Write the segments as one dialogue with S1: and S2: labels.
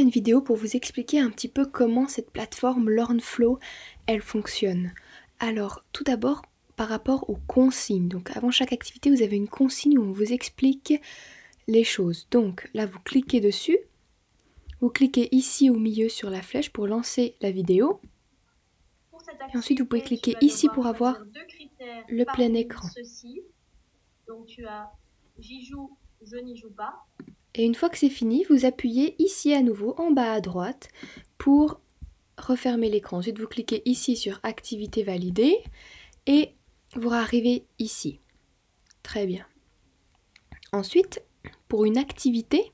S1: une vidéo pour vous expliquer un petit peu comment cette plateforme LearnFlow, elle fonctionne. Alors, tout d'abord, par rapport aux consignes. Donc, avant chaque activité, vous avez une consigne où on vous explique les choses. Donc, là, vous cliquez dessus. Vous cliquez ici au milieu sur la flèche pour lancer la vidéo. Et ensuite, vous pouvez cliquer ici pour avoir le plein écran. Donc, tu as j'y joue, je n'y joue pas. Et une fois que c'est fini, vous appuyez ici à nouveau en bas à droite pour refermer l'écran. Ensuite, vous cliquez ici sur Activité validée et vous arrivez ici. Très bien. Ensuite, pour une activité,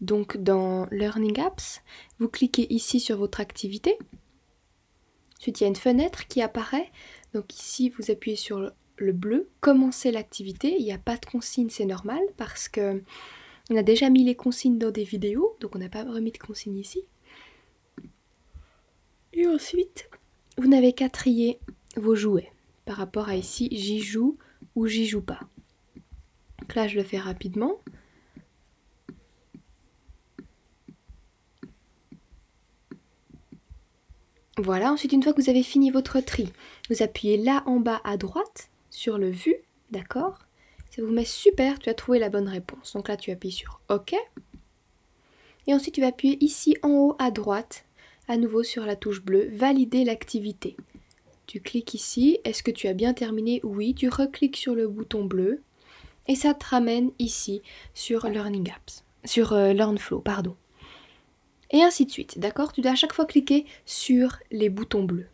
S1: donc dans Learning Apps, vous cliquez ici sur votre activité. Ensuite, il y a une fenêtre qui apparaît. Donc ici, vous appuyez sur le bleu, commencer l'activité. Il n'y a pas de consigne, c'est normal parce que on a déjà mis les consignes dans des vidéos, donc on n'a pas remis de consignes ici. Et ensuite, vous n'avez qu'à trier vos jouets par rapport à ici, j'y joue ou j'y joue pas. Donc là, je le fais rapidement. Voilà, ensuite une fois que vous avez fini votre tri, vous appuyez là en bas à droite sur le vu, d'accord? Vous met super, tu as trouvé la bonne réponse. Donc là, tu appuies sur OK. Et ensuite, tu vas appuyer ici en haut à droite, à nouveau sur la touche bleue, valider l'activité. Tu cliques ici, est-ce que tu as bien terminé? Oui, tu recliques sur le bouton bleu et ça te ramène ici sur Learning Apps, sur euh, LearnFlow, pardon. Et ainsi de suite, d'accord? Tu dois à chaque fois cliquer sur les boutons bleus.